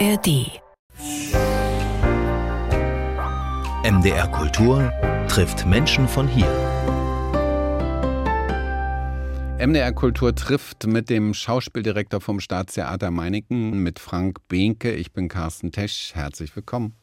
ARD. MDR Kultur trifft Menschen von hier. MDR Kultur trifft mit dem Schauspieldirektor vom Staatstheater Meiningen, mit Frank Behnke. Ich bin Carsten Tesch. Herzlich willkommen.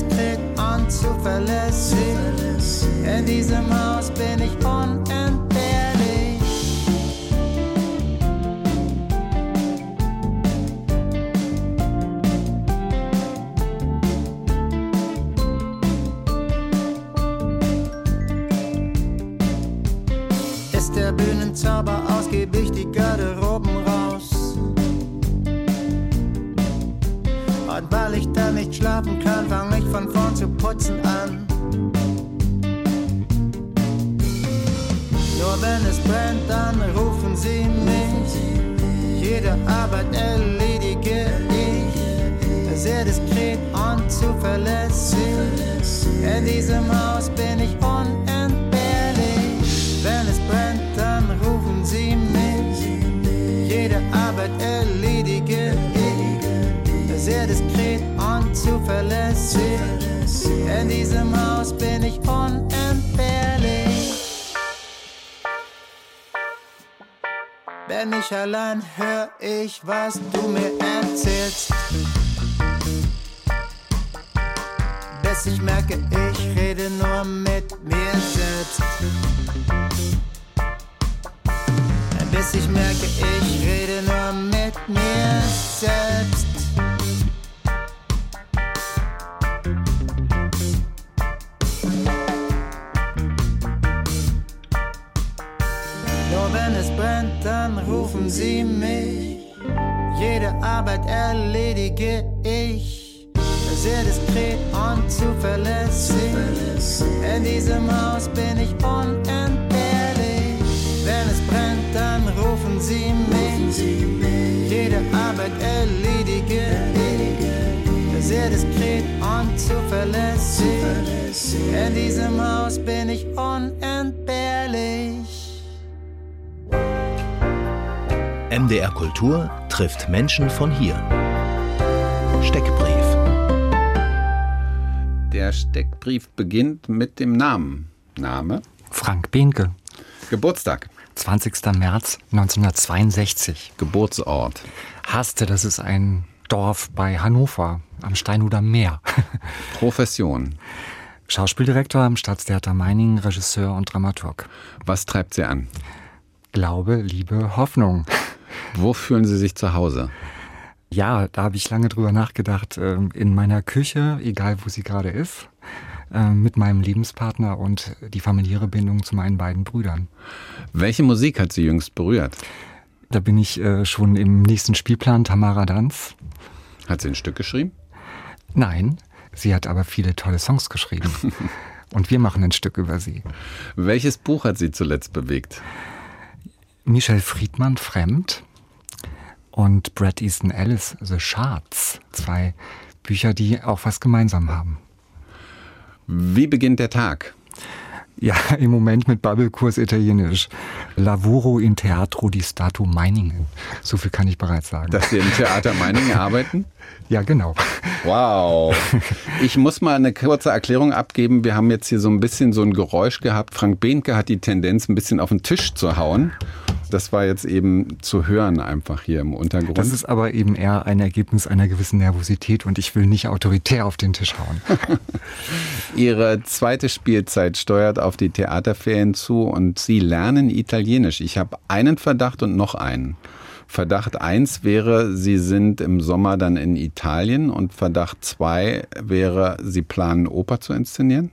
Sehr diskret und zuverlässig. In diesem Haus bin ich unentbehrlich. Was du Arbeit erledige ich. Sehr diskret und zuverlässig. In diesem Haus bin ich unentbehrlich. Wenn es brennt, dann rufen sie mich. Jede Arbeit erledige ich. Sehr diskret und zuverlässig. In diesem Haus bin ich unentbehrlich. MDR Kultur trifft Menschen von hier. Steckbrief. Der Steckbrief beginnt mit dem Namen. Name? Frank Behnke, Geburtstag. 20. März 1962. Geburtsort. Haste, das ist ein Dorf bei Hannover am Steinhuder Meer. Profession. Schauspieldirektor am Staatstheater Meiningen, Regisseur und Dramaturg. Was treibt Sie an? Glaube, Liebe, Hoffnung. Wo fühlen Sie sich zu Hause? Ja, da habe ich lange drüber nachgedacht. ähm, In meiner Küche, egal wo sie gerade ist, ähm, mit meinem Lebenspartner und die familiäre Bindung zu meinen beiden Brüdern. Welche Musik hat Sie jüngst berührt? Da bin ich äh, schon im nächsten Spielplan Tamara Danz. Hat sie ein Stück geschrieben? Nein, sie hat aber viele tolle Songs geschrieben. Und wir machen ein Stück über sie. Welches Buch hat Sie zuletzt bewegt? Michel Friedmann, Fremd. Und Brad Easton Ellis, The Shards. Zwei Bücher, die auch was gemeinsam haben. Wie beginnt der Tag? Ja, im Moment mit Babbelkurs Italienisch. Lavoro in Teatro di Stato Meiningen. So viel kann ich bereits sagen. Dass Sie im Theater Meiningen arbeiten? ja, genau. Wow. Ich muss mal eine kurze Erklärung abgeben. Wir haben jetzt hier so ein bisschen so ein Geräusch gehabt. Frank Behnke hat die Tendenz, ein bisschen auf den Tisch zu hauen. Das war jetzt eben zu hören einfach hier im Untergrund. Das ist aber eben eher ein Ergebnis einer gewissen Nervosität und ich will nicht autoritär auf den Tisch hauen. Ihre zweite Spielzeit steuert auf die Theaterferien zu und Sie lernen Italienisch. Ich habe einen Verdacht und noch einen. Verdacht 1 wäre, Sie sind im Sommer dann in Italien und Verdacht 2 wäre, Sie planen Oper zu inszenieren?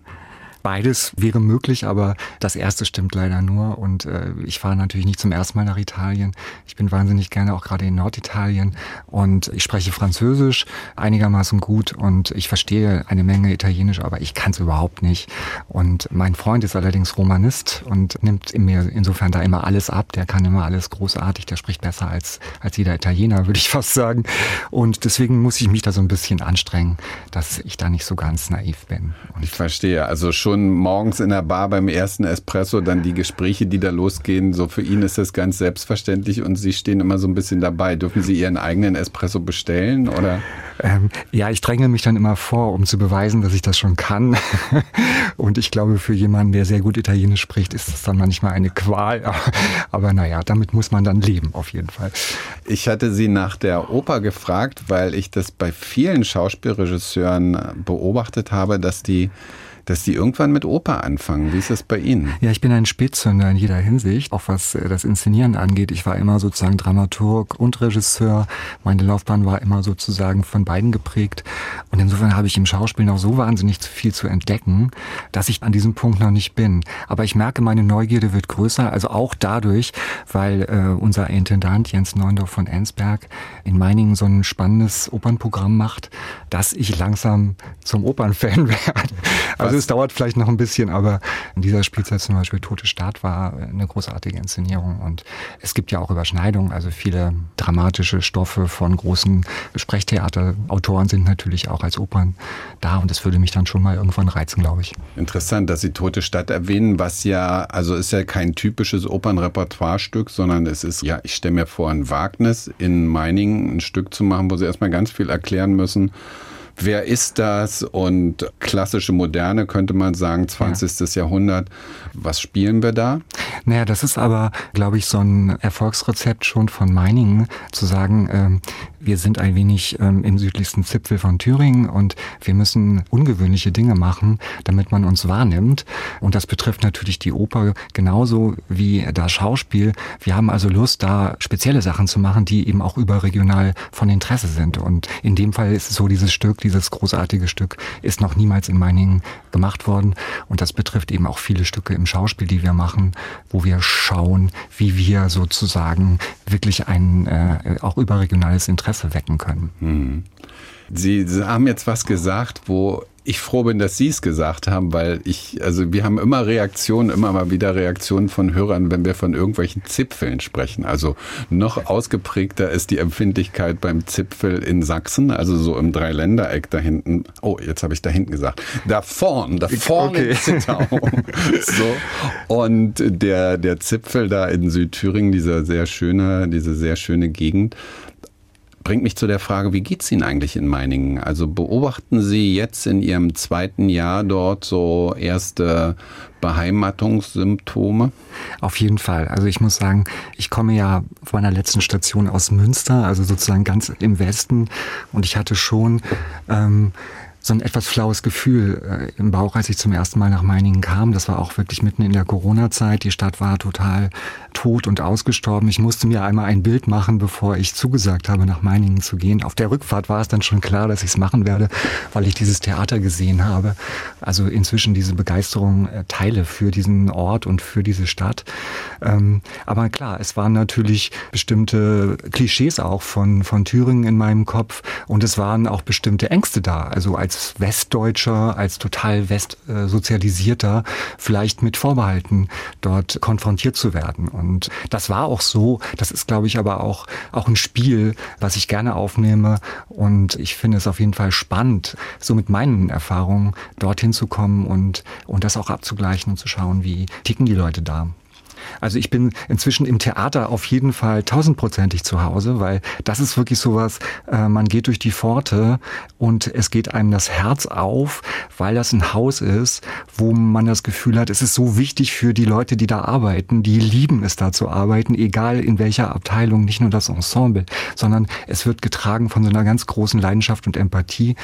Beides wäre möglich, aber das erste stimmt leider nur. Und äh, ich fahre natürlich nicht zum ersten Mal nach Italien. Ich bin wahnsinnig gerne auch gerade in Norditalien und ich spreche Französisch einigermaßen gut und ich verstehe eine Menge Italienisch, aber ich kann es überhaupt nicht. Und mein Freund ist allerdings Romanist und nimmt mir insofern da immer alles ab. Der kann immer alles großartig, der spricht besser als, als jeder Italiener, würde ich fast sagen. Und deswegen muss ich mich da so ein bisschen anstrengen, dass ich da nicht so ganz naiv bin. Und ich verstehe. Also schon schon morgens in der Bar beim ersten Espresso dann die Gespräche, die da losgehen. So für ihn ist das ganz selbstverständlich und Sie stehen immer so ein bisschen dabei. Dürfen Sie Ihren eigenen Espresso bestellen oder? Ähm, ja, ich dränge mich dann immer vor, um zu beweisen, dass ich das schon kann. und ich glaube, für jemanden, der sehr gut Italienisch spricht, ist das dann manchmal eine Qual. Aber naja, damit muss man dann leben, auf jeden Fall. Ich hatte Sie nach der Oper gefragt, weil ich das bei vielen Schauspielregisseuren beobachtet habe, dass die dass die irgendwann mit Oper anfangen. Wie ist das bei Ihnen? Ja, ich bin ein Spätzünder in jeder Hinsicht, auch was äh, das Inszenieren angeht. Ich war immer sozusagen Dramaturg und Regisseur. Meine Laufbahn war immer sozusagen von beiden geprägt. Und insofern habe ich im Schauspiel noch so wahnsinnig viel zu entdecken, dass ich an diesem Punkt noch nicht bin. Aber ich merke, meine Neugierde wird größer, also auch dadurch, weil äh, unser Intendant Jens Neundorf von Ensberg in Meiningen so ein spannendes Opernprogramm macht, dass ich langsam zum Opernfan werde. Also es dauert vielleicht noch ein bisschen, aber in dieser Spielzeit zum Beispiel Tote Stadt war eine großartige Inszenierung und es gibt ja auch Überschneidungen, also viele dramatische Stoffe von großen Sprechtheaterautoren sind natürlich auch als Opern da und das würde mich dann schon mal irgendwann reizen, glaube ich. Interessant, dass Sie Tote Stadt erwähnen, was ja, also ist ja kein typisches Opernrepertoirestück, sondern es ist, ja, ich stelle mir vor, ein Wagnis in Meiningen ein Stück zu machen, wo Sie erstmal ganz viel erklären müssen wer ist das und klassische Moderne könnte man sagen, 20. Ja. Jahrhundert. Was spielen wir da? Naja, das ist aber, glaube ich, so ein Erfolgsrezept schon von Meiningen, zu sagen, ähm, wir sind ein wenig ähm, im südlichsten Zipfel von Thüringen und wir müssen ungewöhnliche Dinge machen, damit man uns wahrnimmt. Und das betrifft natürlich die Oper genauso wie das Schauspiel. Wir haben also Lust, da spezielle Sachen zu machen, die eben auch überregional von Interesse sind. Und in dem Fall ist es so, dieses Stück, dieses großartige Stück ist noch niemals in Meiningen gemacht worden. Und das betrifft eben auch viele Stücke im Schauspiel, die wir machen, wo wir schauen, wie wir sozusagen wirklich ein äh, auch überregionales Interesse wecken können. Hm. Sie haben jetzt was gesagt, wo ich froh bin, dass Sie es gesagt haben, weil ich, also wir haben immer Reaktionen, immer mal wieder Reaktionen von Hörern, wenn wir von irgendwelchen Zipfeln sprechen. Also noch ausgeprägter ist die Empfindlichkeit beim Zipfel in Sachsen, also so im Dreiländereck da hinten. Oh, jetzt habe ich da hinten gesagt. Da vorn, da vorne okay. in Zittau. so. Und der, der Zipfel da in Südthüringen, dieser sehr schöne, diese sehr schöne Gegend, bringt mich zu der Frage, wie geht es Ihnen eigentlich in Meiningen? Also beobachten Sie jetzt in Ihrem zweiten Jahr dort so erste Beheimatungssymptome? Auf jeden Fall. Also ich muss sagen, ich komme ja von meiner letzten Station aus Münster, also sozusagen ganz im Westen. Und ich hatte schon ähm, so ein etwas flaues Gefühl äh, im Bauch, als ich zum ersten Mal nach Meiningen kam. Das war auch wirklich mitten in der Corona-Zeit. Die Stadt war total tot und ausgestorben. Ich musste mir einmal ein Bild machen, bevor ich zugesagt habe, nach Meiningen zu gehen. Auf der Rückfahrt war es dann schon klar, dass ich es machen werde, weil ich dieses Theater gesehen habe. Also inzwischen diese Begeisterung äh, teile für diesen Ort und für diese Stadt. Ähm, aber klar, es waren natürlich bestimmte Klischees auch von, von Thüringen in meinem Kopf und es waren auch bestimmte Ängste da. Also als als Westdeutscher, als total westsozialisierter, vielleicht mit Vorbehalten dort konfrontiert zu werden. Und das war auch so. Das ist, glaube ich, aber auch, auch ein Spiel, was ich gerne aufnehme. Und ich finde es auf jeden Fall spannend, so mit meinen Erfahrungen dorthin zu kommen und, und das auch abzugleichen und zu schauen, wie ticken die Leute da. Also ich bin inzwischen im Theater auf jeden Fall tausendprozentig zu Hause, weil das ist wirklich sowas, äh, man geht durch die Pforte und es geht einem das Herz auf, weil das ein Haus ist, wo man das Gefühl hat, es ist so wichtig für die Leute, die da arbeiten, die lieben es da zu arbeiten, egal in welcher Abteilung, nicht nur das Ensemble, sondern es wird getragen von so einer ganz großen Leidenschaft und Empathie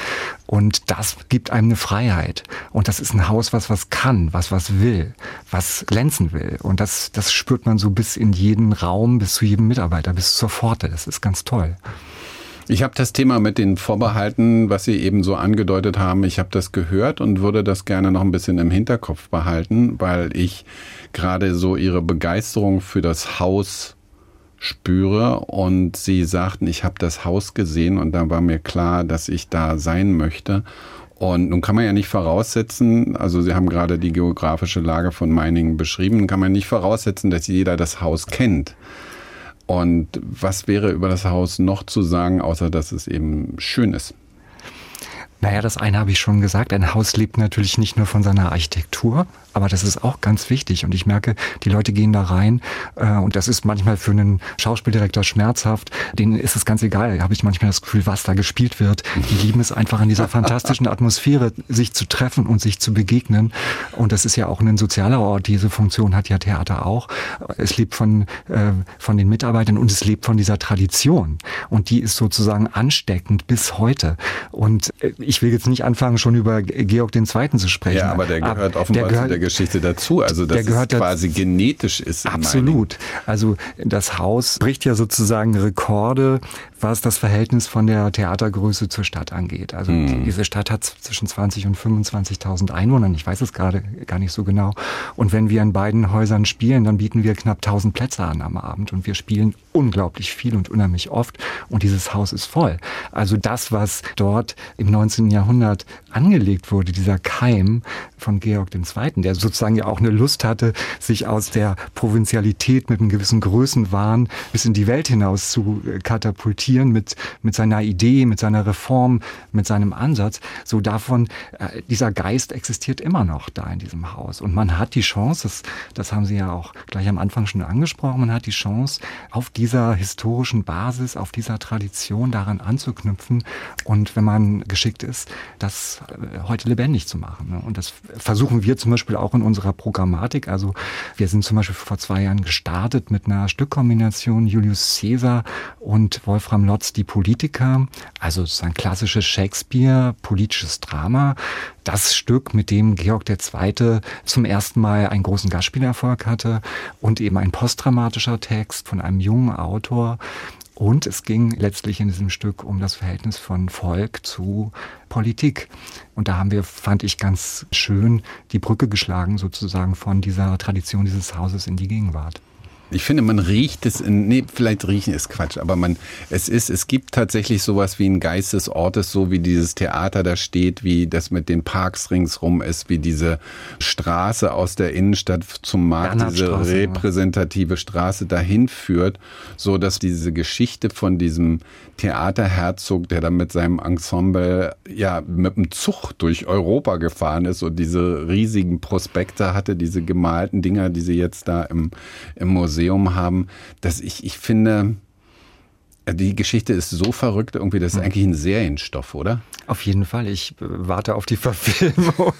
und das gibt einem eine Freiheit. Und das ist ein Haus, was was kann, was was will, was glänzen will. Und das, das spürt man so bis in jeden Raum, bis zu jedem Mitarbeiter, bis zur Pforte, das ist ganz toll. Ich habe das Thema mit den Vorbehalten, was Sie eben so angedeutet haben, ich habe das gehört und würde das gerne noch ein bisschen im Hinterkopf behalten, weil ich gerade so Ihre Begeisterung für das Haus spüre und Sie sagten, ich habe das Haus gesehen und da war mir klar, dass ich da sein möchte. Und nun kann man ja nicht voraussetzen, also Sie haben gerade die geografische Lage von Meiningen beschrieben, kann man nicht voraussetzen, dass jeder das Haus kennt. Und was wäre über das Haus noch zu sagen, außer dass es eben schön ist? Naja, das eine habe ich schon gesagt. Ein Haus lebt natürlich nicht nur von seiner Architektur, aber das ist auch ganz wichtig. Und ich merke, die Leute gehen da rein äh, und das ist manchmal für einen Schauspieldirektor schmerzhaft. Denen ist es ganz egal. Habe ich manchmal das Gefühl, was da gespielt wird. Die lieben es einfach in dieser fantastischen Atmosphäre, sich zu treffen und sich zu begegnen. Und das ist ja auch ein sozialer Ort. Diese Funktion hat ja Theater auch. Es lebt von, äh, von den Mitarbeitern und es lebt von dieser Tradition. Und die ist sozusagen ansteckend bis heute. Und äh, ich will jetzt nicht anfangen, schon über Georg II. zu sprechen. Ja, aber der gehört offenbar der gehört, zu der Geschichte dazu. Also dass es quasi dazu. genetisch ist. Absolut. Also das Haus bricht ja sozusagen Rekorde, was das Verhältnis von der Theatergröße zur Stadt angeht. Also hm. diese Stadt hat zwischen 20 und 25.000 Einwohnern. Ich weiß es gerade gar nicht so genau. Und wenn wir in beiden Häusern spielen, dann bieten wir knapp 1000 Plätze an am Abend und wir spielen unglaublich viel und unheimlich oft und dieses Haus ist voll. Also das, was dort im 19. Jahrhundert angelegt wurde, dieser Keim von Georg II., der sozusagen ja auch eine Lust hatte, sich aus der Provinzialität mit einem gewissen Größenwahn bis in die Welt hinaus zu katapultieren mit, mit seiner Idee, mit seiner Reform, mit seinem Ansatz. So davon, äh, dieser Geist existiert immer noch da in diesem Haus. Und man hat die Chance, das, das haben Sie ja auch gleich am Anfang schon angesprochen, man hat die Chance, auf dieser historischen Basis, auf dieser Tradition daran anzuknüpfen und wenn man geschickt ist, das äh, heute lebendig zu machen. Ne? Und das versuchen wir zum Beispiel auch in unserer Programmatik. Also wir sind zum Beispiel vor zwei Jahren gestartet mit einer Stückkombination Julius Caesar und Wolfram Lotz, die Politiker. Also ein klassisches Shakespeare, politisches Drama. Das Stück, mit dem Georg II. zum ersten Mal einen großen Gastspielerfolg hatte und eben ein postdramatischer Text von einem jungen Autor, und es ging letztlich in diesem Stück um das Verhältnis von Volk zu Politik. Und da haben wir, fand ich ganz schön, die Brücke geschlagen sozusagen von dieser Tradition dieses Hauses in die Gegenwart. Ich finde, man riecht es in, nee, vielleicht riechen ist Quatsch, aber man, es ist, es gibt tatsächlich sowas wie ein Geist des Ortes, so wie dieses Theater da steht, wie das mit den Parks ringsrum ist, wie diese Straße aus der Innenstadt zum Markt, diese repräsentative Straße dahin führt, so dass diese Geschichte von diesem Theaterherzog, der dann mit seinem Ensemble, ja, mit dem Zug durch Europa gefahren ist und diese riesigen Prospekte hatte, diese gemalten Dinger, die sie jetzt da im, im Museum Museum haben, dass ich, ich finde, die Geschichte ist so verrückt, irgendwie, das ist hm. eigentlich ein Serienstoff, oder? Auf jeden Fall. Ich äh, warte auf die Verfilmung.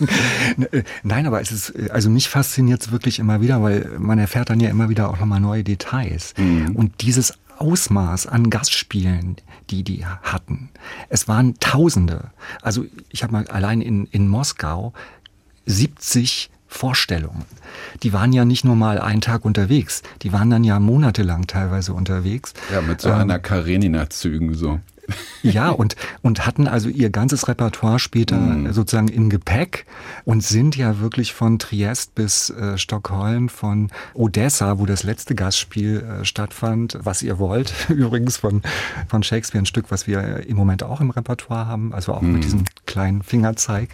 Nein, aber es ist, also mich fasziniert es wirklich immer wieder, weil man erfährt dann ja immer wieder auch nochmal neue Details. Mhm. Und dieses Ausmaß an Gastspielen, die die hatten. Es waren Tausende. Also ich habe mal allein in, in Moskau 70 Vorstellungen. Die waren ja nicht nur mal einen Tag unterwegs, die waren dann ja monatelang teilweise unterwegs. Ja, mit so ähm, einer Karenina-Zügen so. Ja, und, und hatten also ihr ganzes Repertoire später mm. sozusagen im Gepäck und sind ja wirklich von Triest bis äh, Stockholm, von Odessa, wo das letzte Gastspiel äh, stattfand, was ihr wollt, übrigens von, von Shakespeare, ein Stück, was wir im Moment auch im Repertoire haben, also auch mm. mit mhm. diesem kleinen Fingerzeig.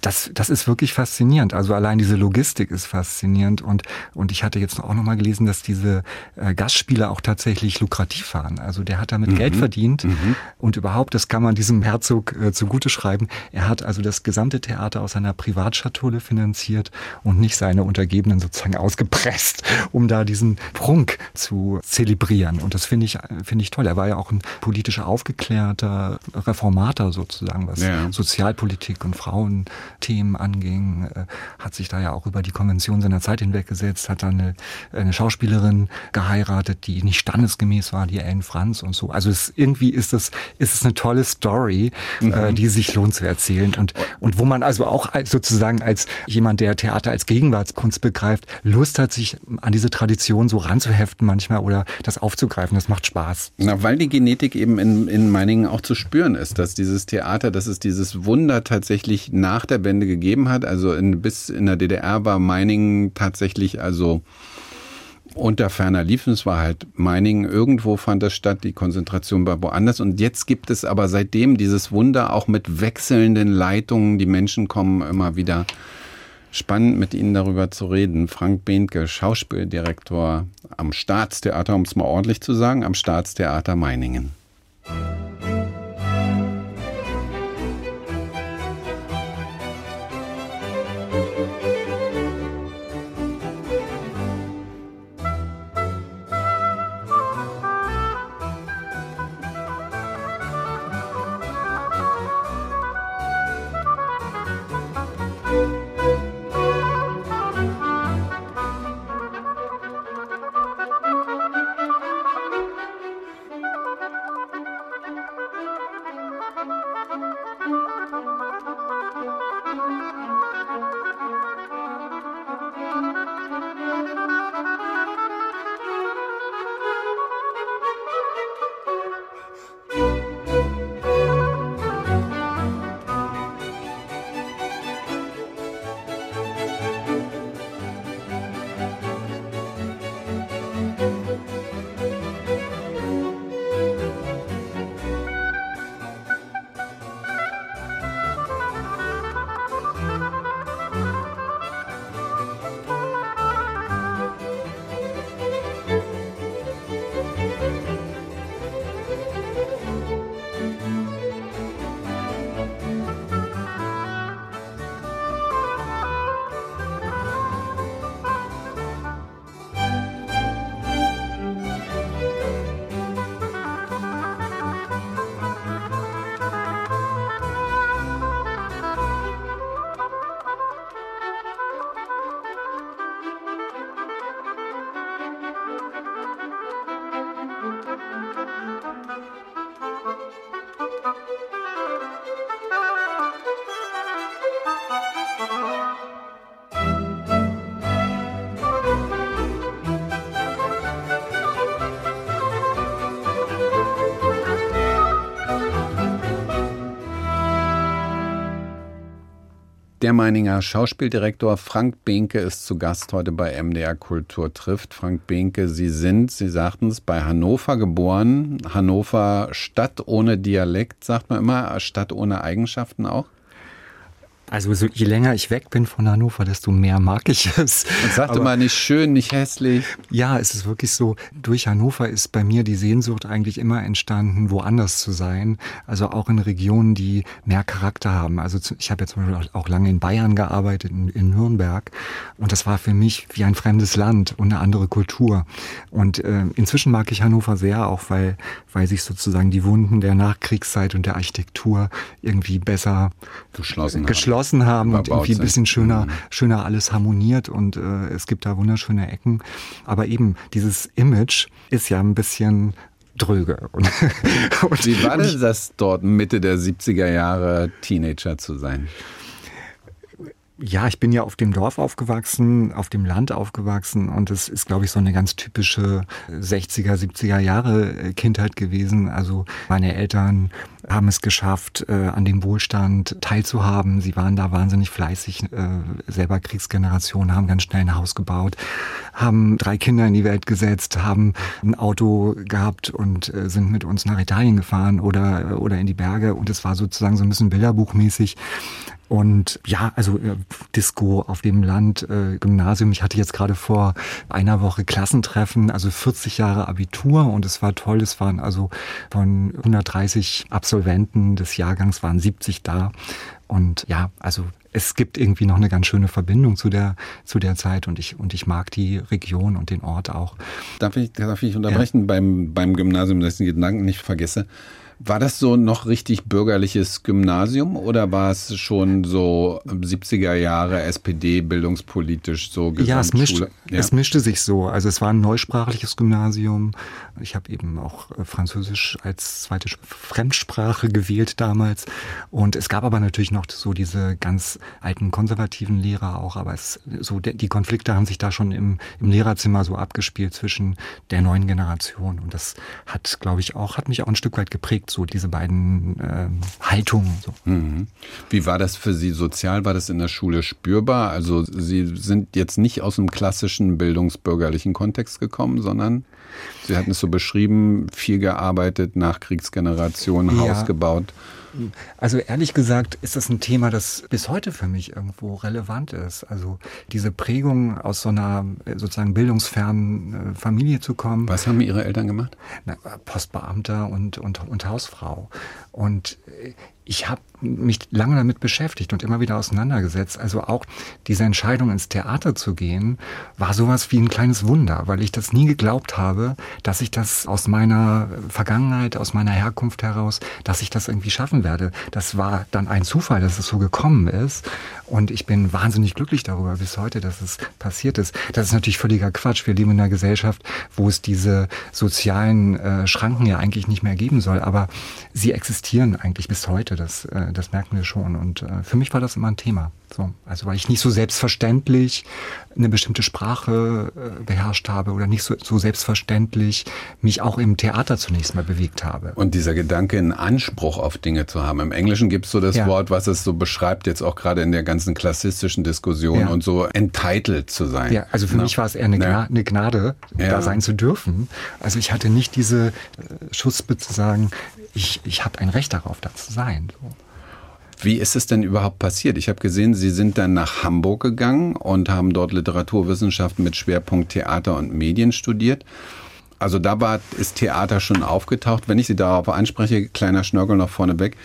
Das, das ist wirklich faszinierend. Also allein diese Logistik ist faszinierend und, und ich hatte jetzt auch nochmal gelesen, dass diese äh, Gastspiele auch tatsächlich lukrativ waren. Also der hat damit -hmm. Geld verdient. Und überhaupt, das kann man diesem Herzog äh, zugute schreiben. Er hat also das gesamte Theater aus seiner Privatschatulle finanziert und nicht seine Untergebenen sozusagen ausgepresst, um da diesen Prunk zu zelebrieren. Und das finde ich, finde ich toll. Er war ja auch ein politisch aufgeklärter Reformator sozusagen, was ja. Sozialpolitik und Frauenthemen anging, äh, hat sich da ja auch über die Konvention seiner Zeit hinweggesetzt, hat dann eine, eine Schauspielerin geheiratet, die nicht standesgemäß war, die Ellen Franz und so. Also es, irgendwie ist es, ist es eine tolle Story, äh, mhm. äh, die sich lohnt zu erzählen und, und wo man also auch als, sozusagen als jemand, der Theater als Gegenwartskunst begreift, Lust hat, sich an diese Tradition so ranzuheften manchmal oder das aufzugreifen. Das macht Spaß. Na, weil die Genetik eben in, in Meiningen auch zu spüren ist, dass dieses Theater, dass es dieses Wunder tatsächlich nach der Wende gegeben hat. Also in, bis in der DDR war Meiningen tatsächlich also unter ferner liefen. Es war halt Meiningen, irgendwo fand das statt, die Konzentration war woanders. Und jetzt gibt es aber seitdem dieses Wunder auch mit wechselnden Leitungen. Die Menschen kommen immer wieder. Spannend mit Ihnen darüber zu reden. Frank Behnke, Schauspieldirektor am Staatstheater, um es mal ordentlich zu sagen, am Staatstheater Meiningen. Der Meininger Schauspieldirektor Frank Behnke ist zu Gast heute bei MDR Kultur trifft. Frank Behnke, Sie sind, Sie sagten es, bei Hannover geboren. Hannover Stadt ohne Dialekt, sagt man immer, Stadt ohne Eigenschaften auch? Also so, je länger ich weg bin von Hannover, desto mehr mag ich es. Und sagte mal nicht schön, nicht hässlich. Ja, es ist wirklich so. Durch Hannover ist bei mir die Sehnsucht eigentlich immer entstanden, woanders zu sein. Also auch in Regionen, die mehr Charakter haben. Also ich habe jetzt zum Beispiel auch lange in Bayern gearbeitet, in, in Nürnberg. Und das war für mich wie ein fremdes Land und eine andere Kultur. Und äh, inzwischen mag ich Hannover sehr, auch weil, weil sich sozusagen die Wunden der Nachkriegszeit und der Architektur irgendwie besser geschlossen, geschlossen geschlossen haben und irgendwie ein bisschen schöner, mhm. schöner alles harmoniert und äh, es gibt da wunderschöne Ecken. Aber eben dieses Image ist ja ein bisschen dröge. Und, und Wie war denn das dort Mitte der 70er Jahre Teenager zu sein? Ja, ich bin ja auf dem Dorf aufgewachsen, auf dem Land aufgewachsen und es ist, glaube ich, so eine ganz typische 60er, 70er Jahre äh, Kindheit gewesen. Also meine Eltern haben es geschafft, äh, an dem Wohlstand teilzuhaben. Sie waren da wahnsinnig fleißig, äh, selber Kriegsgeneration, haben ganz schnell ein Haus gebaut, haben drei Kinder in die Welt gesetzt, haben ein Auto gehabt und äh, sind mit uns nach Italien gefahren oder, oder in die Berge. Und es war sozusagen so ein bisschen bilderbuchmäßig. Und ja, also äh, Disco auf dem Land, äh, Gymnasium. Ich hatte jetzt gerade vor einer Woche Klassentreffen, also 40 Jahre Abitur und es war toll. Es waren also von 130 Absolventen des Jahrgangs waren 70 da. Und ja, also es gibt irgendwie noch eine ganz schöne Verbindung zu der, zu der Zeit und ich, und ich mag die Region und den Ort auch. Darf ich, darf ich unterbrechen ja. beim, beim Gymnasium, dass ich den Gedanken nicht vergesse? War das so noch richtig bürgerliches Gymnasium oder war es schon so 70er Jahre SPD bildungspolitisch so Ja, es, mischt, ja. es mischte sich so. Also es war ein neusprachliches Gymnasium. Ich habe eben auch äh, Französisch als zweite Fremdsprache gewählt damals. Und es gab aber natürlich noch so diese ganz alten konservativen Lehrer auch. Aber es, so die Konflikte haben sich da schon im, im Lehrerzimmer so abgespielt zwischen der neuen Generation. Und das hat, glaube ich, auch, hat mich auch ein Stück weit geprägt so diese beiden äh, Haltungen. So. Mhm. Wie war das für Sie sozial? War das in der Schule spürbar? Also Sie sind jetzt nicht aus dem klassischen bildungsbürgerlichen Kontext gekommen, sondern Sie hatten es so beschrieben, viel gearbeitet, Nachkriegsgeneration, ja. Haus gebaut. Also ehrlich gesagt ist das ein Thema, das bis heute für mich irgendwo relevant ist. Also diese Prägung aus so einer sozusagen bildungsfernen äh, Familie zu kommen. Was haben Ihre Eltern gemacht? Na, Postbeamter und, und, und Hausfrau. Und äh, ich habe mich lange damit beschäftigt und immer wieder auseinandergesetzt. Also auch diese Entscheidung ins Theater zu gehen, war sowas wie ein kleines Wunder, weil ich das nie geglaubt habe, dass ich das aus meiner Vergangenheit, aus meiner Herkunft heraus, dass ich das irgendwie schaffen werde. Das war dann ein Zufall, dass es so gekommen ist. Und ich bin wahnsinnig glücklich darüber bis heute, dass es passiert ist. Das ist natürlich völliger Quatsch. Wir leben in einer Gesellschaft, wo es diese sozialen äh, Schranken ja eigentlich nicht mehr geben soll. Aber sie existieren eigentlich bis heute. Das, äh, das merken wir schon. Und äh, für mich war das immer ein Thema. So, also weil ich nicht so selbstverständlich eine bestimmte Sprache äh, beherrscht habe oder nicht so, so selbstverständlich mich auch im Theater zunächst mal bewegt habe. Und dieser Gedanke, einen Anspruch auf Dinge zu haben. Im Englischen gibt es so das ja. Wort, was es so beschreibt, jetzt auch gerade in der ganzen klassistischen Diskussion ja. und so entitled zu sein. Ja, also für Na? mich war es eher eine, Gna eine Gnade, ja. da sein zu dürfen. Also ich hatte nicht diese äh, zu sagen, ich, ich habe ein Recht darauf, da zu sein. So. Wie ist es denn überhaupt passiert? Ich habe gesehen, Sie sind dann nach Hamburg gegangen und haben dort Literaturwissenschaften mit Schwerpunkt Theater und Medien studiert. Also da war, ist Theater schon aufgetaucht. Wenn ich Sie darauf anspreche, kleiner Schnörkel noch vorneweg,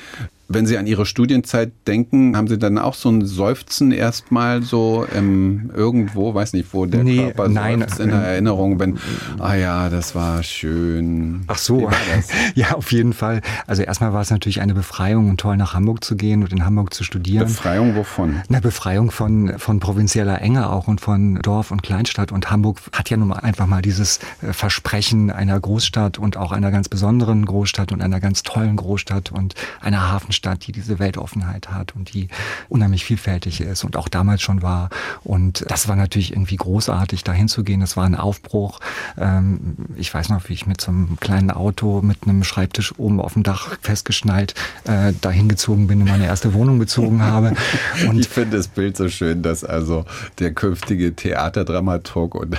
wenn Sie an Ihre Studienzeit denken, haben Sie dann auch so ein Seufzen erstmal so im, irgendwo, weiß nicht, wo der nee, Körper nein, seufzt in der Erinnerung, wenn, ah ja, das war schön. Ach so, ja, auf jeden Fall. Also erstmal war es natürlich eine Befreiung und toll nach Hamburg zu gehen und in Hamburg zu studieren. Befreiung wovon? Eine Befreiung von, von provinzieller Enge auch und von Dorf und Kleinstadt. Und Hamburg hat ja nun einfach mal dieses äh, Versprechen einer Großstadt und auch einer ganz besonderen Großstadt und einer ganz tollen Großstadt und einer Hafenstadt Stadt, die diese Weltoffenheit hat und die unheimlich vielfältig ist und auch damals schon war. Und das war natürlich irgendwie großartig, dahin zu gehen. Das war ein Aufbruch. Ähm, ich weiß noch, wie ich mit so einem kleinen Auto mit einem Schreibtisch oben auf dem Dach festgeschnallt äh, dahin gezogen bin, in meine erste Wohnung bezogen habe. Und ich finde das Bild so schön, dass also der künftige Theaterdramaturg und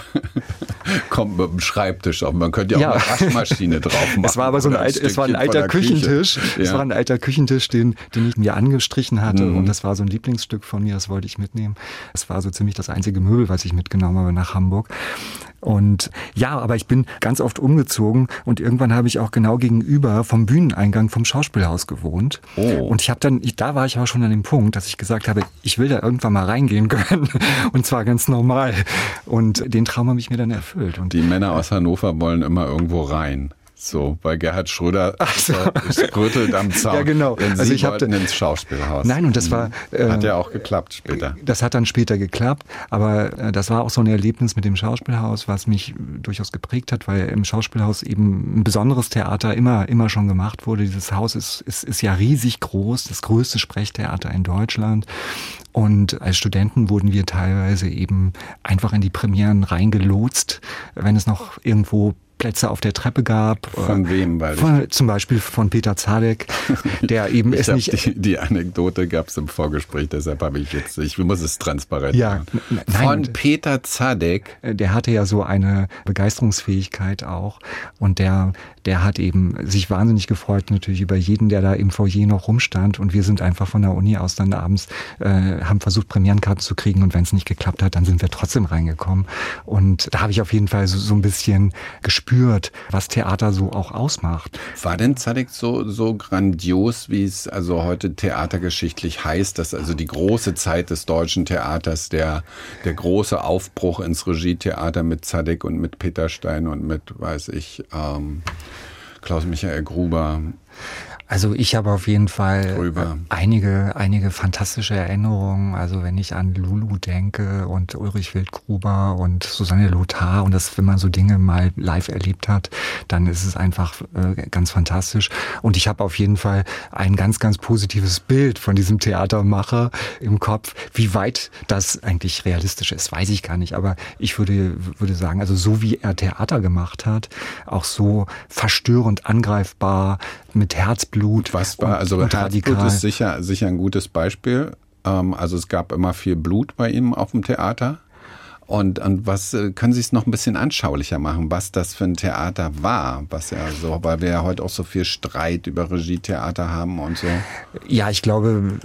kommt mit dem Schreibtisch auf. Man könnte ja auch ja. eine Waschmaschine drauf machen. Es war aber so ein, ein es war ein alter Küchentisch. Ja. Es war ein alter Küchentisch, den, den ich mir angestrichen hatte. Mhm. Und das war so ein Lieblingsstück von mir, das wollte ich mitnehmen. Es war so ziemlich das einzige Möbel, was ich mitgenommen habe nach Hamburg. Und ja, aber ich bin ganz oft umgezogen und irgendwann habe ich auch genau gegenüber vom Bühneneingang vom Schauspielhaus gewohnt. Oh. Und ich habe dann, da war ich aber schon an dem Punkt, dass ich gesagt habe, ich will da irgendwann mal reingehen können und zwar ganz normal. Und den Traum habe ich mir dann erfüllt. Und die Männer aus Hannover wollen immer irgendwo rein. So, bei Gerhard Schröder so. rüttelt am Zaun. ja, genau. Denn also Sie ich wollten ins Schauspielhaus. Nein, und das war... Äh, hat ja auch geklappt später. Das hat dann später geklappt, aber äh, das war auch so ein Erlebnis mit dem Schauspielhaus, was mich durchaus geprägt hat, weil im Schauspielhaus eben ein besonderes Theater immer, immer schon gemacht wurde. Dieses Haus ist, ist, ist ja riesig groß, das größte Sprechtheater in Deutschland. Und als Studenten wurden wir teilweise eben einfach in die Premieren reingelotst, wenn es noch irgendwo Plätze auf der Treppe gab. Von wem? Weil von, zum Beispiel von Peter Zadek, der eben ist nicht. Die, die Anekdote gab es im Vorgespräch, deshalb habe ich jetzt, ich muss es transparent ja, machen. Von Peter Zadek. Äh, der hatte ja so eine Begeisterungsfähigkeit auch und der, der hat eben sich wahnsinnig gefreut natürlich über jeden, der da im Foyer noch rumstand. Und wir sind einfach von der Uni aus dann abends, äh, haben versucht Premierenkarten zu kriegen. Und wenn es nicht geklappt hat, dann sind wir trotzdem reingekommen. Und da habe ich auf jeden Fall so, so ein bisschen gespürt, was Theater so auch ausmacht. War denn Zadek so, so grandios, wie es also heute theatergeschichtlich heißt, dass also die große Zeit des deutschen Theaters, der, der große Aufbruch ins Regietheater mit Zadek und mit Peter Stein und mit, weiß ich, ähm, Klaus-Michael Gruber. Also ich habe auf jeden Fall Drüber. einige, einige fantastische Erinnerungen. Also wenn ich an Lulu denke und Ulrich Wildgruber und Susanne Lothar und das, wenn man so Dinge mal live erlebt hat, dann ist es einfach äh, ganz fantastisch. Und ich habe auf jeden Fall ein ganz, ganz positives Bild von diesem Theatermacher im Kopf. Wie weit das eigentlich realistisch ist, weiß ich gar nicht. Aber ich würde, würde sagen, also so wie er Theater gemacht hat, auch so verstörend angreifbar, mit Herzblut. Was war, also und Herzblut radikal. ist sicher, sicher ein gutes Beispiel. Ähm, also es gab immer viel Blut bei ihm auf dem Theater. Und, und was äh, können Sie es noch ein bisschen anschaulicher machen, was das für ein Theater war, was ja so, weil wir ja heute auch so viel Streit über Regietheater haben und so. Ja, ich glaube,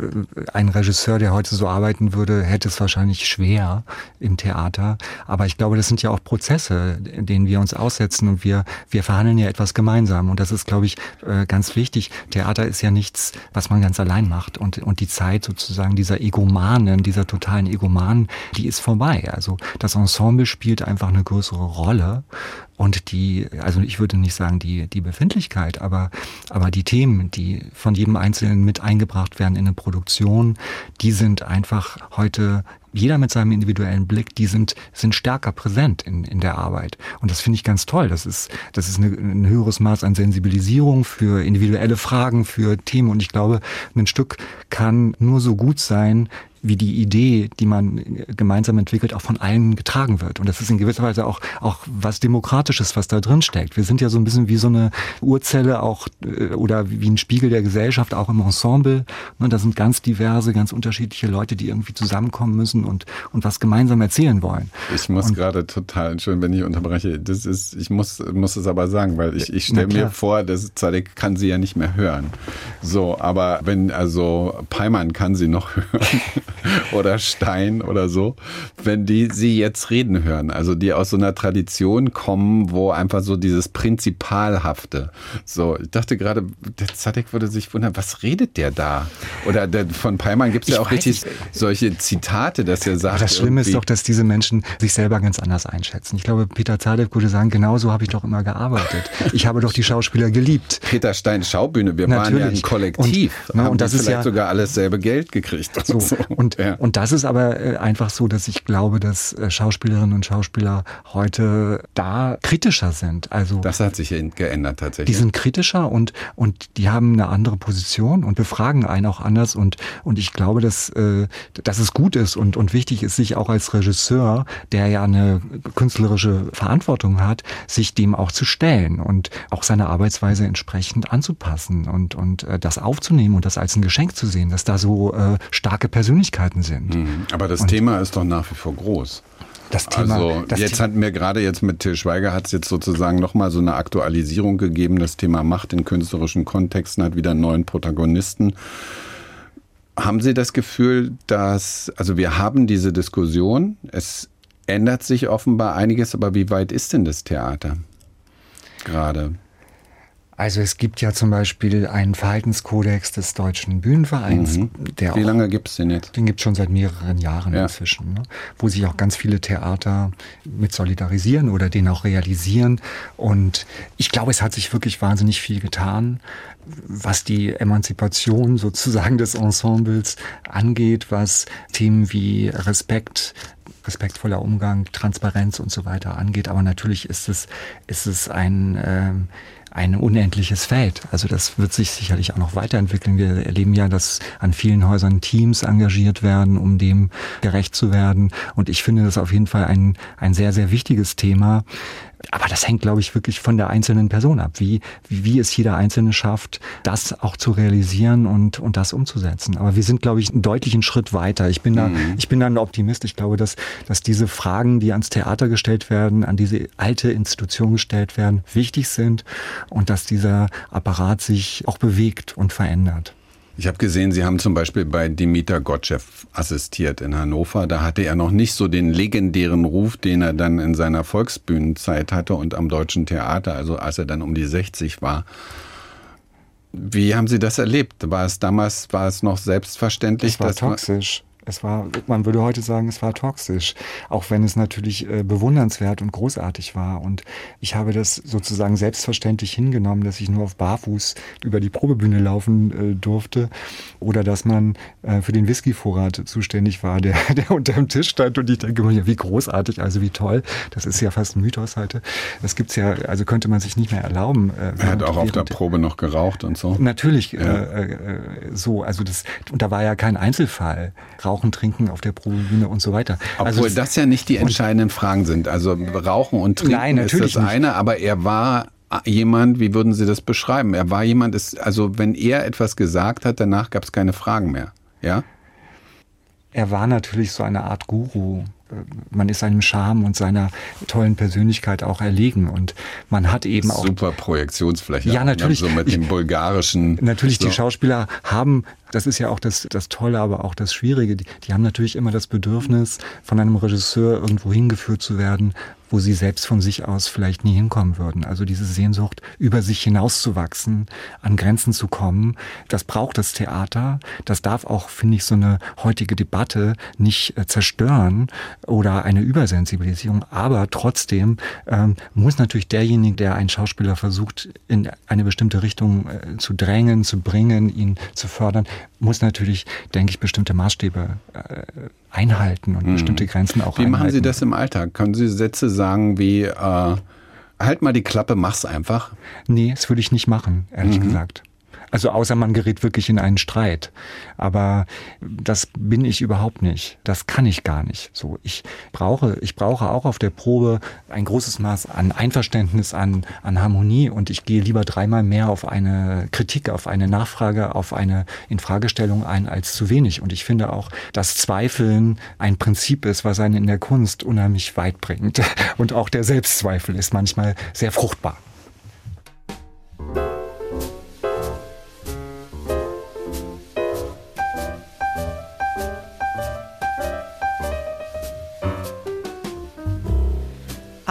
ein Regisseur, der heute so arbeiten würde, hätte es wahrscheinlich schwer im Theater. Aber ich glaube, das sind ja auch Prozesse, denen wir uns aussetzen und wir, wir verhandeln ja etwas gemeinsam. Und das ist, glaube ich, äh, ganz wichtig. Theater ist ja nichts, was man ganz allein macht. Und, und die Zeit sozusagen dieser Egomanen, dieser totalen Egomanen, die ist vorbei. Also das Ensemble spielt einfach eine größere Rolle und die, also ich würde nicht sagen die, die Befindlichkeit, aber, aber die Themen, die von jedem Einzelnen mit eingebracht werden in eine Produktion, die sind einfach heute jeder mit seinem individuellen Blick, die sind, sind stärker präsent in, in der Arbeit. Und das finde ich ganz toll. Das ist, das ist eine, ein höheres Maß an Sensibilisierung für individuelle Fragen, für Themen. Und ich glaube, ein Stück kann nur so gut sein, wie die Idee, die man gemeinsam entwickelt, auch von allen getragen wird. Und das ist in gewisser Weise auch, auch was Demokratisches, was da drin steckt. Wir sind ja so ein bisschen wie so eine Urzelle auch äh, oder wie ein Spiegel der Gesellschaft, auch im Ensemble. Und da sind ganz diverse, ganz unterschiedliche Leute, die irgendwie zusammenkommen müssen und, und was gemeinsam erzählen wollen. Ich muss und, gerade total, Entschuldigung, wenn ich unterbreche, das ist, ich muss, muss es aber sagen, weil ich, ich stelle mir vor, dass Zadek kann sie ja nicht mehr hören. So, aber wenn, also Peimann kann sie noch hören. oder Stein oder so, wenn die sie jetzt reden hören, also die aus so einer Tradition kommen, wo einfach so dieses Prinzipalhafte, so, ich dachte gerade, der Zadek würde sich wundern, was redet der da? Oder der, von Peimann gibt es ja auch richtig nicht. solche Zitate, dass er sagt. das Schlimme ist doch, dass diese Menschen sich selber ganz anders einschätzen. Ich glaube, Peter Zadek würde sagen, genau so habe ich doch immer gearbeitet. Ich habe doch die Schauspieler geliebt. Peter Stein Schaubühne, wir Natürlich. waren ja ein Kollektiv. Und, ne, und das ist vielleicht ja sogar alles selbe Geld gekriegt. So. so. Und ja. und das ist aber äh, einfach so, dass ich glaube, dass äh, Schauspielerinnen und Schauspieler heute da kritischer sind. Also das hat sich geändert tatsächlich. Die sind kritischer und und die haben eine andere Position und befragen einen auch anders und und ich glaube, dass äh, dass es gut ist und und wichtig ist, sich auch als Regisseur, der ja eine künstlerische Verantwortung hat, sich dem auch zu stellen und auch seine Arbeitsweise entsprechend anzupassen und und das aufzunehmen und das als ein Geschenk zu sehen, dass da so äh, starke Persönlichkeiten Möglichkeiten sind. Mhm. Aber das und Thema ist doch nach wie vor groß. Das Thema, also das jetzt hatten wir gerade jetzt mit Till Schweiger hat es jetzt sozusagen nochmal so eine Aktualisierung gegeben. Das Thema Macht in künstlerischen Kontexten hat wieder einen neuen Protagonisten. Haben Sie das Gefühl, dass, also wir haben diese Diskussion, es ändert sich offenbar einiges, aber wie weit ist denn das Theater gerade? Also es gibt ja zum Beispiel einen Verhaltenskodex des Deutschen Bühnenvereins. Mhm. Der Wie auch, lange gibt es den jetzt? Den gibt es schon seit mehreren Jahren ja. inzwischen, ne? wo sich auch ganz viele Theater mit solidarisieren oder den auch realisieren. Und ich glaube, es hat sich wirklich wahnsinnig viel getan, was die Emanzipation sozusagen des Ensembles angeht, was Themen wie Respekt, respektvoller Umgang, Transparenz und so weiter angeht. Aber natürlich ist es, ist es ein... Ähm, ein unendliches Feld. Also das wird sich sicherlich auch noch weiterentwickeln. Wir erleben ja, dass an vielen Häusern Teams engagiert werden, um dem gerecht zu werden. Und ich finde das auf jeden Fall ein, ein sehr, sehr wichtiges Thema. Aber das hängt, glaube ich, wirklich von der einzelnen Person ab, wie, wie, wie es jeder Einzelne schafft, das auch zu realisieren und, und das umzusetzen. Aber wir sind, glaube ich, einen deutlichen Schritt weiter. Ich bin da, mhm. ich bin da ein Optimist. Ich glaube, dass, dass diese Fragen, die ans Theater gestellt werden, an diese alte Institution gestellt werden, wichtig sind und dass dieser Apparat sich auch bewegt und verändert. Ich habe gesehen, Sie haben zum Beispiel bei Dimitar Gottschew assistiert in Hannover. Da hatte er noch nicht so den legendären Ruf, den er dann in seiner Volksbühnenzeit hatte und am Deutschen Theater, also als er dann um die 60 war. Wie haben Sie das erlebt? War es damals, war es noch selbstverständlich? Es war toxisch. Es war, man würde heute sagen, es war toxisch, auch wenn es natürlich äh, bewundernswert und großartig war. Und ich habe das sozusagen selbstverständlich hingenommen, dass ich nur auf Barfuß über die Probebühne laufen äh, durfte oder dass man äh, für den Whiskyvorrat zuständig war, der, der unter dem Tisch stand. Und ich denke mir, ja, wie großartig, also wie toll. Das ist ja fast ein Mythos heute. Das gibt's ja, also könnte man sich nicht mehr erlauben. Äh, er hat auch auf der Probe noch geraucht und so. Natürlich, ja. Äh, äh, so. Also das, und da war ja kein Einzelfall. Rauch Rauchen, Trinken auf der Probebühne und so weiter. Obwohl also das, ja nicht die entscheidenden Fragen sind. Also Rauchen und Trinken nein, ist das eine, aber er war jemand, wie würden Sie das beschreiben? Er war jemand, ist, also wenn er etwas gesagt hat, danach gab es keine Fragen mehr. Ja? Er war natürlich so eine Art Guru man ist seinem Charme und seiner tollen Persönlichkeit auch erlegen und man hat eben auch super Projektionsfläche. Ja, natürlich. So mit dem bulgarischen. Natürlich, so. die Schauspieler haben, das ist ja auch das, das Tolle, aber auch das Schwierige, die, die haben natürlich immer das Bedürfnis, von einem Regisseur irgendwo hingeführt zu werden, wo sie selbst von sich aus vielleicht nie hinkommen würden. Also diese Sehnsucht, über sich hinauszuwachsen, an Grenzen zu kommen, das braucht das Theater. Das darf auch, finde ich, so eine heutige Debatte nicht äh, zerstören oder eine Übersensibilisierung. Aber trotzdem ähm, muss natürlich derjenige, der einen Schauspieler versucht, in eine bestimmte Richtung äh, zu drängen, zu bringen, ihn zu fördern, muss natürlich, denke ich, bestimmte Maßstäbe äh, einhalten und mhm. bestimmte Grenzen auch wie einhalten. Wie machen Sie das im Alltag? Können Sie Sätze sagen wie, äh, halt mal die Klappe, mach's einfach? Nee, das würde ich nicht machen, ehrlich mhm. gesagt. Also außer man gerät wirklich in einen Streit. Aber das bin ich überhaupt nicht. Das kann ich gar nicht. So, ich brauche, ich brauche auch auf der Probe ein großes Maß an Einverständnis, an, an Harmonie und ich gehe lieber dreimal mehr auf eine Kritik, auf eine Nachfrage, auf eine Infragestellung ein als zu wenig. Und ich finde auch, dass Zweifeln ein Prinzip ist, was einen in der Kunst unheimlich weit bringt. Und auch der Selbstzweifel ist manchmal sehr fruchtbar.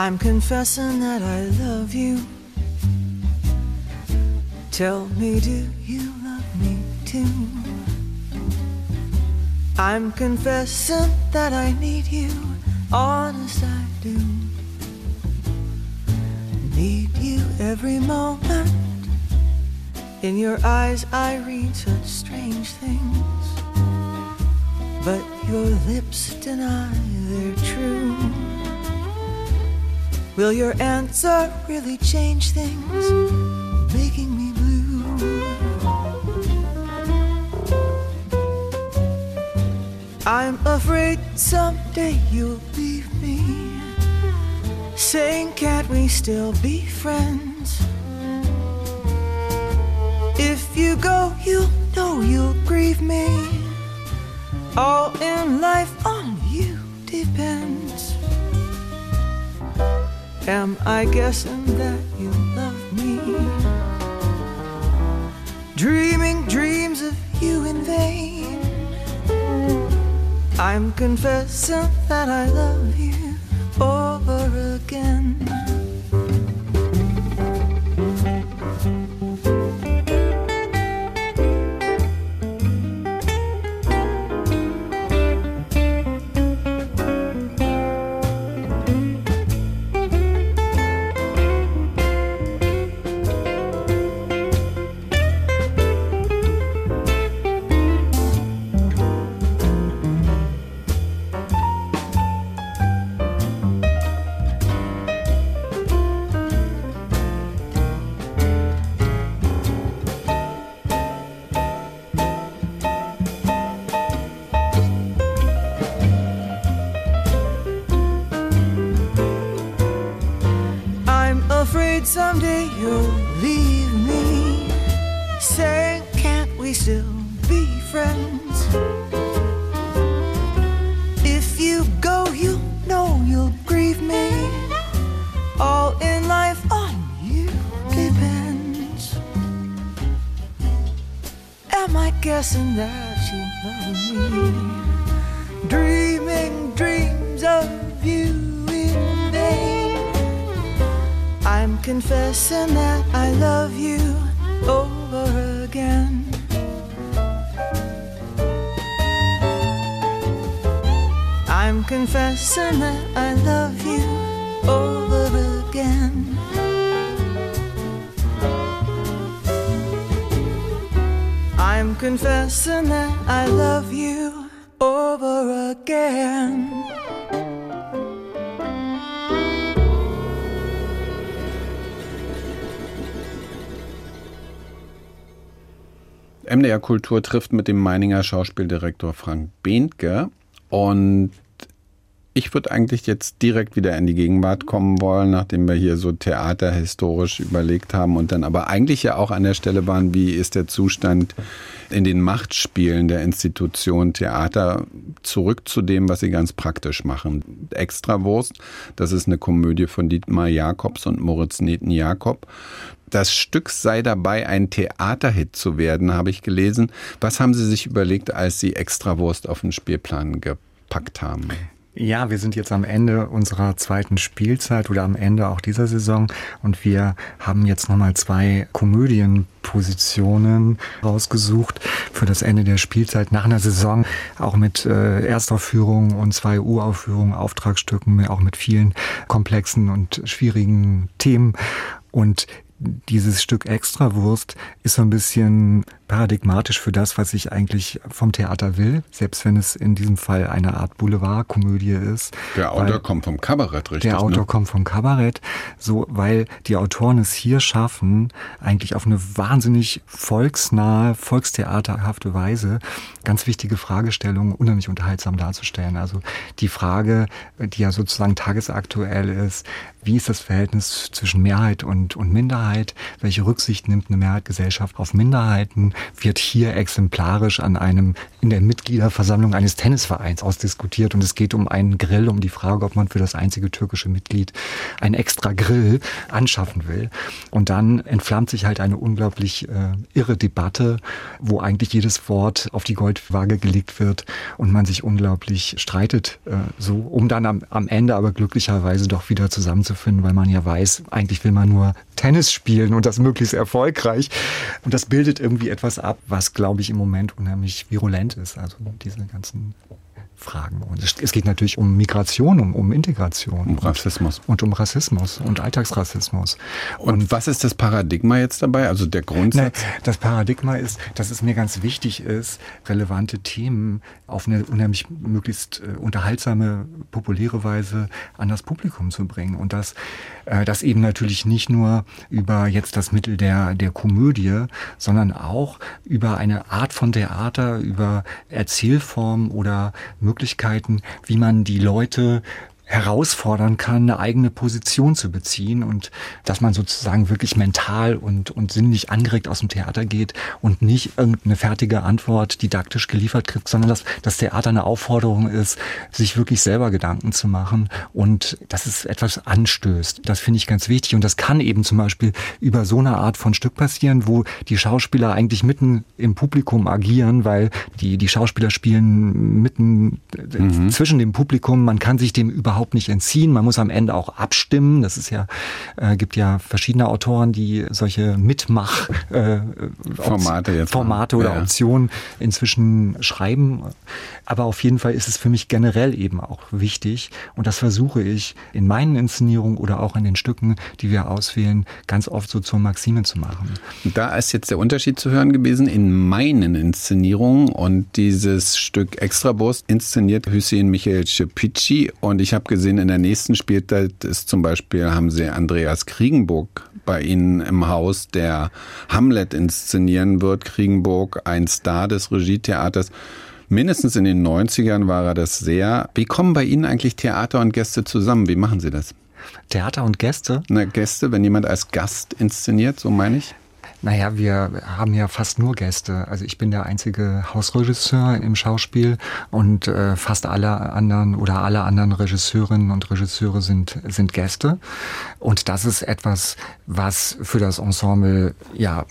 I'm confessing that I love you. Tell me, do you love me too? I'm confessing that I need you, honest I do. Need you every moment. In your eyes, I read such strange things. But your lips deny they're true. Will your answer really change things, making me blue? I'm afraid someday you'll leave me, saying, Can't we still be friends? If you go, you'll know you'll grieve me. All in life Am I guessing that you love me? Dreaming dreams of you in vain. I'm confessing that I love you over again. Confessing that I love you over again. I'm confessing that I love you over again. I'm confessing that I love you over again. MDR Kultur trifft mit dem Meininger Schauspieldirektor Frank Behnke. Und ich würde eigentlich jetzt direkt wieder in die Gegenwart kommen wollen, nachdem wir hier so theaterhistorisch überlegt haben und dann aber eigentlich ja auch an der Stelle waren, wie ist der Zustand in den Machtspielen der Institution Theater zurück zu dem, was sie ganz praktisch machen. Extrawurst, das ist eine Komödie von Dietmar Jakobs und Moritz Neten Jakob. Das Stück sei dabei, ein Theaterhit zu werden, habe ich gelesen. Was haben Sie sich überlegt, als Sie Extrawurst auf den Spielplan gepackt haben? Ja, wir sind jetzt am Ende unserer zweiten Spielzeit oder am Ende auch dieser Saison und wir haben jetzt nochmal zwei Komödienpositionen rausgesucht für das Ende der Spielzeit nach einer Saison, auch mit äh, Erstaufführungen und zwei Uraufführungen, Auftragsstücken, auch mit vielen komplexen und schwierigen Themen. Und dieses Stück Extrawurst ist so ein bisschen paradigmatisch für das, was ich eigentlich vom Theater will, selbst wenn es in diesem Fall eine Art Boulevardkomödie ist. Der Autor kommt vom Kabarett, richtig? Der Autor ne? kommt vom Kabarett, so, weil die Autoren es hier schaffen, eigentlich auf eine wahnsinnig volksnahe, volkstheaterhafte Weise ganz wichtige Fragestellungen unheimlich unterhaltsam darzustellen. Also die Frage, die ja sozusagen tagesaktuell ist, wie ist das Verhältnis zwischen Mehrheit und, und Minderheit? Welche Rücksicht nimmt eine Mehrheitsgesellschaft auf Minderheiten? Wird hier exemplarisch an einem, in der Mitgliederversammlung eines Tennisvereins ausdiskutiert und es geht um einen Grill, um die Frage, ob man für das einzige türkische Mitglied einen extra Grill anschaffen will. Und dann entflammt sich halt eine unglaublich äh, irre Debatte, wo eigentlich jedes Wort auf die Goldwaage gelegt wird und man sich unglaublich streitet, äh, so, um dann am, am Ende aber glücklicherweise doch wieder zusammenzufinden, weil man ja weiß, eigentlich will man nur Tennis spielen und das möglichst erfolgreich. Und das bildet irgendwie etwas ab, was, glaube ich, im Moment unheimlich virulent ist. Also diese ganzen Fragen. Und es, es geht natürlich um Migration, um, um Integration. Um Rassismus. Und, und um Rassismus und Alltagsrassismus. Und, was ist das Paradigma jetzt dabei? Also der Grundsatz? Ne, das Paradigma ist, dass es mir ganz wichtig ist, relevante Themen auf eine unheimlich möglichst äh, unterhaltsame, populäre Weise an das Publikum zu bringen. Und das, äh, das eben natürlich nicht nur über jetzt das Mittel der, der Komödie, sondern auch über eine Art von Theater, über Erzählform oder Möglichkeiten, wie man die Leute herausfordern kann, eine eigene Position zu beziehen und dass man sozusagen wirklich mental und, und sinnlich angeregt aus dem Theater geht und nicht irgendeine fertige Antwort didaktisch geliefert kriegt, sondern dass das Theater eine Aufforderung ist, sich wirklich selber Gedanken zu machen und dass es etwas anstößt. Das finde ich ganz wichtig und das kann eben zum Beispiel über so eine Art von Stück passieren, wo die Schauspieler eigentlich mitten im Publikum agieren, weil die, die Schauspieler spielen mitten mhm. zwischen dem Publikum, man kann sich dem überhaupt überhaupt nicht entziehen. Man muss am Ende auch abstimmen. Das ist ja, äh, gibt ja verschiedene Autoren, die solche Mitmach äh, Formate, jetzt Formate oder ja. Optionen inzwischen schreiben. Aber auf jeden Fall ist es für mich generell eben auch wichtig. Und das versuche ich in meinen Inszenierungen oder auch in den Stücken, die wir auswählen, ganz oft so zur Maxime zu machen. Da ist jetzt der Unterschied zu hören gewesen in meinen Inszenierungen und dieses Stück Extrabus inszeniert Hüseyin Michael Cepici und ich habe gesehen, in der nächsten Spielzeit ist zum Beispiel, haben sie Andreas Kriegenburg bei Ihnen im Haus, der Hamlet inszenieren wird. Kriegenburg, ein Star des Regietheaters. Mindestens in den 90ern war er das sehr. Wie kommen bei Ihnen eigentlich Theater und Gäste zusammen? Wie machen Sie das? Theater und Gäste? Na, Gäste, wenn jemand als Gast inszeniert, so meine ich. Naja, wir haben ja fast nur Gäste. Also ich bin der einzige Hausregisseur im Schauspiel und äh, fast alle anderen oder alle anderen Regisseurinnen und Regisseure sind, sind Gäste. Und das ist etwas, was für das Ensemble ja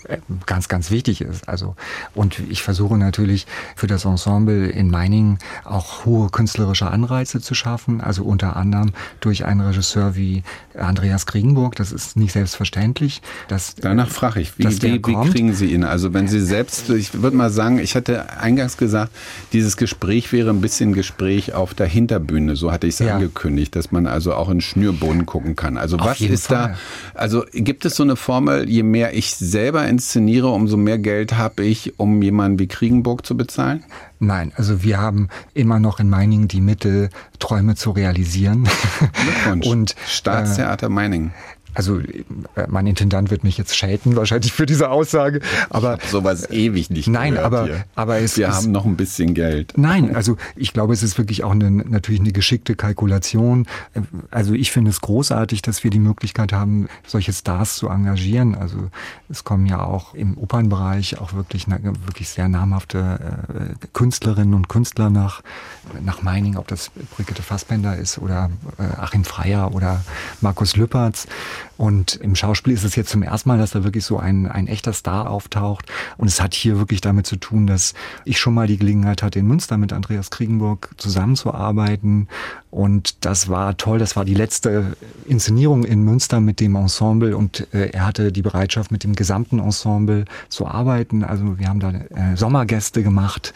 ganz, ganz wichtig ist. Also, und ich versuche natürlich für das Ensemble in Meiningen auch hohe künstlerische Anreize zu schaffen. Also unter anderem durch einen Regisseur wie Andreas Kriegenburg. Das ist nicht selbstverständlich. Dass, Danach frage ich, wie, wie, wie kriegen Sie ihn? Also wenn Sie selbst, ich würde mal sagen, ich hatte eingangs gesagt, dieses Gespräch wäre ein bisschen Gespräch auf der Hinterbühne, so hatte ich es ja. angekündigt, dass man also auch in Schnürboden gucken kann. Also auf was ist Fall. da, also gibt es so eine Formel, je mehr ich selber inszeniere, umso mehr Geld habe ich, um jemanden wie Kriegenburg zu bezahlen? Nein, also wir haben immer noch in Meiningen die Mittel, Träume zu realisieren. Glückwunsch. Und Staatstheater äh, Meiningen. Also äh, mein Intendant wird mich jetzt schelten wahrscheinlich für diese Aussage, aber sowas ewig nicht. Nein, aber hier. aber es wir ist, haben noch ein bisschen Geld. Nein, also ich glaube, es ist wirklich auch eine, natürlich eine geschickte Kalkulation. Also ich finde es großartig, dass wir die Möglichkeit haben, solche Stars zu engagieren. Also es kommen ja auch im Opernbereich auch wirklich wirklich sehr namhafte äh, Künstlerinnen und Künstler nach nach Meining, ob das Brigitte Fassbender ist oder äh, Achim Freier oder Markus Lüppertz. Und im Schauspiel ist es jetzt zum ersten Mal, dass da wirklich so ein, ein echter Star auftaucht. Und es hat hier wirklich damit zu tun, dass ich schon mal die Gelegenheit hatte, in Münster mit Andreas Kriegenburg zusammenzuarbeiten. Und das war toll. Das war die letzte Inszenierung in Münster mit dem Ensemble. Und äh, er hatte die Bereitschaft, mit dem gesamten Ensemble zu arbeiten. Also wir haben da äh, Sommergäste gemacht.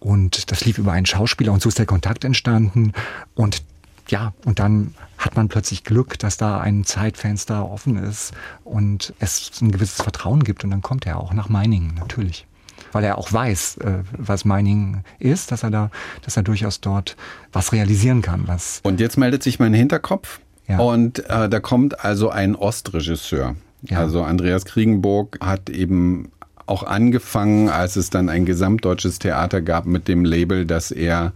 Und das lief über einen Schauspieler und so ist der Kontakt entstanden. Und ja, und dann hat man plötzlich Glück, dass da ein Zeitfenster offen ist und es ein gewisses Vertrauen gibt und dann kommt er auch nach Meiningen, natürlich. Weil er auch weiß, äh, was Meiningen ist, dass er da, dass er durchaus dort was realisieren kann. Was und jetzt meldet sich mein Hinterkopf ja. und äh, da kommt also ein Ostregisseur. Ja. Also Andreas Kriegenburg hat eben auch angefangen, als es dann ein gesamtdeutsches Theater gab mit dem Label, dass er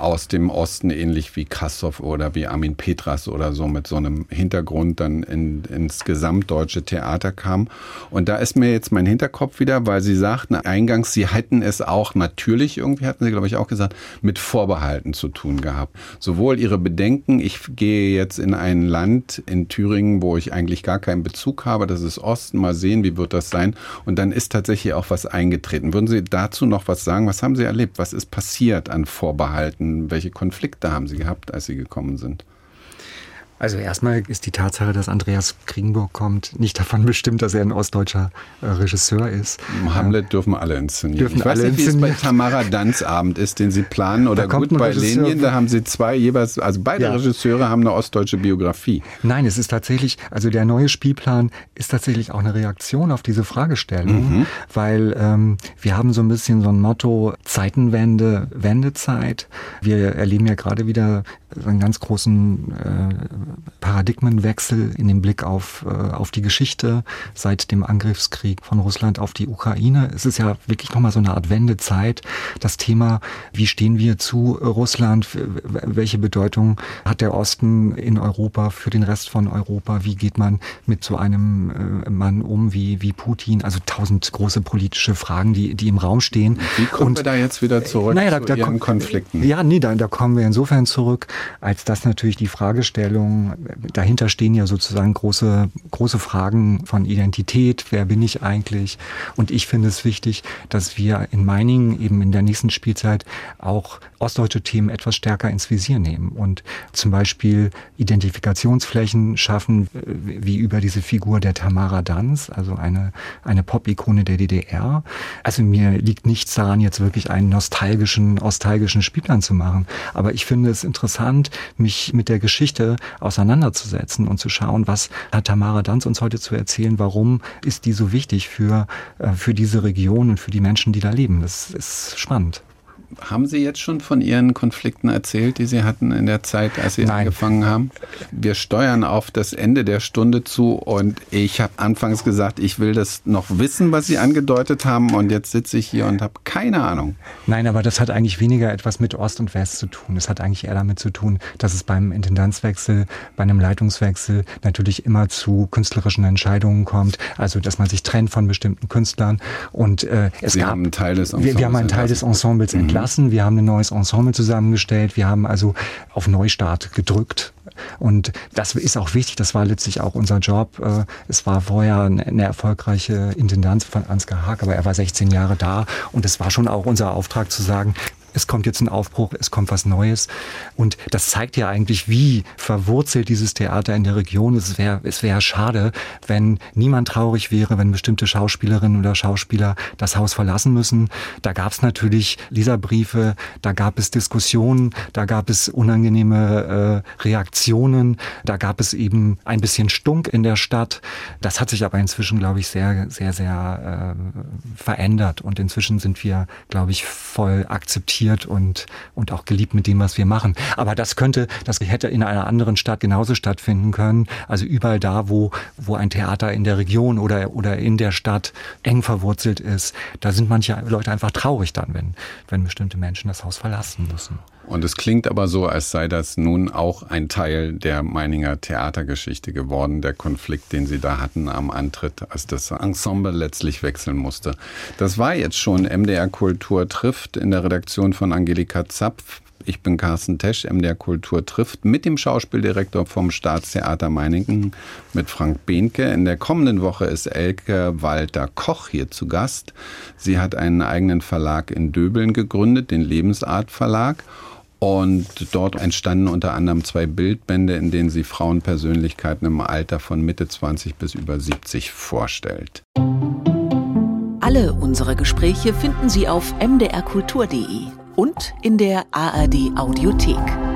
aus dem Osten, ähnlich wie Kassow oder wie Armin Petras oder so, mit so einem Hintergrund dann in, ins gesamtdeutsche Theater kam. Und da ist mir jetzt mein Hinterkopf wieder, weil Sie sagten eingangs, Sie hätten es auch natürlich, irgendwie hatten Sie, glaube ich, auch gesagt, mit Vorbehalten zu tun gehabt. Sowohl Ihre Bedenken, ich gehe jetzt in ein Land in Thüringen, wo ich eigentlich gar keinen Bezug habe, das ist Osten, mal sehen, wie wird das sein. Und dann ist tatsächlich tatsächlich auch was eingetreten. Würden Sie dazu noch was sagen? Was haben Sie erlebt? Was ist passiert an Vorbehalten? Welche Konflikte haben Sie gehabt, als Sie gekommen sind? Also erstmal ist die Tatsache, dass Andreas Kringburg kommt, nicht davon bestimmt, dass er ein ostdeutscher äh, Regisseur ist. Hamlet äh, dürfen alle inszenieren. Dürfen ich weiß alle nicht, wie es bei Tamara Danz Abend ist, den Sie planen. Oder gut, bei Regisseur Lenien, da haben Sie zwei jeweils, also beide ja. Regisseure haben eine ostdeutsche Biografie. Nein, es ist tatsächlich, also der neue Spielplan ist tatsächlich auch eine Reaktion auf diese Fragestellung, mhm. weil ähm, wir haben so ein bisschen so ein Motto Zeitenwende, Wendezeit. Wir erleben ja gerade wieder einen ganz großen äh, Paradigmenwechsel in dem Blick auf, äh, auf die Geschichte seit dem Angriffskrieg von Russland auf die Ukraine. Es ist ja wirklich nochmal so eine Art Wendezeit. Das Thema, wie stehen wir zu Russland? Welche Bedeutung hat der Osten in Europa für den Rest von Europa? Wie geht man mit so einem äh, Mann um wie, wie Putin? Also tausend große politische Fragen, die, die im Raum stehen. Wie kommen Und, wir da jetzt wieder zurück naja, da, zu da, Konflikten? Ja, nee, da, da kommen wir insofern zurück, als dass natürlich die Fragestellung, dahinter stehen ja sozusagen große, große Fragen von Identität, wer bin ich eigentlich? Und ich finde es wichtig, dass wir in Meiningen eben in der nächsten Spielzeit auch ostdeutsche Themen etwas stärker ins Visier nehmen und zum Beispiel Identifikationsflächen schaffen, wie über diese Figur der Tamara Danz, also eine, eine Pop-Ikone der DDR. Also mir liegt nichts daran, jetzt wirklich einen nostalgischen, nostalgischen Spielplan zu machen. Aber ich finde es interessant, mich mit der Geschichte auseinanderzusetzen und zu schauen, was hat Tamara Danz uns heute zu erzählen, warum ist die so wichtig für, äh, für diese Region und für die Menschen, die da leben. Das ist spannend. Haben Sie jetzt schon von Ihren Konflikten erzählt, die Sie hatten in der Zeit, als Sie Nein. angefangen haben? Wir steuern auf das Ende der Stunde zu und ich habe anfangs gesagt, ich will das noch wissen, was Sie angedeutet haben und jetzt sitze ich hier und habe keine Ahnung. Nein, aber das hat eigentlich weniger etwas mit Ost und West zu tun. Es hat eigentlich eher damit zu tun, dass es beim Intendanzwechsel, bei einem Leitungswechsel natürlich immer zu künstlerischen Entscheidungen kommt. Also, dass man sich trennt von bestimmten Künstlern und äh, es Sie gab, haben einen Teil des wir, wir haben einen Teil des Ensembles Mhm. Entlassen. Wir haben ein neues Ensemble zusammengestellt. Wir haben also auf Neustart gedrückt. Und das ist auch wichtig, das war letztlich auch unser Job. Äh, Es war vorher eine erfolgreiche Intendanz von Ansgar Haag, aber er war 16 Jahre da und es war schon auch unser Auftrag zu sagen, es kommt jetzt ein Aufbruch, es kommt was Neues. Und das zeigt ja eigentlich, wie verwurzelt dieses Theater in der Region ist. Es wäre es wäre schade, wenn niemand traurig wäre, wenn bestimmte Schauspielerinnen oder Schauspieler das Haus verlassen müssen. Da gab es natürlich Leserbriefe, da gab es Diskussionen, da gab es unangenehme äh, Reaktionen, da gab es eben ein bisschen Stunk in der Stadt. Das hat sich aber inzwischen, glaube ich, sehr, sehr, sehr äh, verändert. Und inzwischen sind wir, glaube ich, voll akzeptiert und, und auch geliebt mit dem, was wir machen. Aber das könnte, das hätte in einer anderen Stadt genauso stattfinden können. Also überall da, wo, wo ein Theater in der Region oder, oder in der Stadt eng verwurzelt ist, da sind manche Leute einfach traurig dann, wenn, wenn bestimmte Menschen das Haus verlassen müssen. Und es klingt aber so, als sei das nun auch ein Teil der Meininger Theatergeschichte geworden, der Konflikt, den Sie da hatten am Antritt, als das Ensemble letztlich wechseln musste. Das war jetzt schon MDR Kultur trifft in der Redaktion von Angelika Zapf. Ich bin Carsten Tesch, MDR Kultur trifft mit dem Schauspieldirektor vom Staatstheater Meiningen, mit Frank Behnke. In der kommenden Woche ist Elke Walter Koch hier zu Gast. Sie hat einen eigenen Verlag in Döbeln gegründet, den Lebensart Verlag. Und dort entstanden unter anderem zwei Bildbände, in denen sie Frauenpersönlichkeiten im Alter von Mitte 20 bis über 70 vorstellt. Alle unsere Gespräche finden Sie auf mdrkultur.de und in der ARD Audiothek.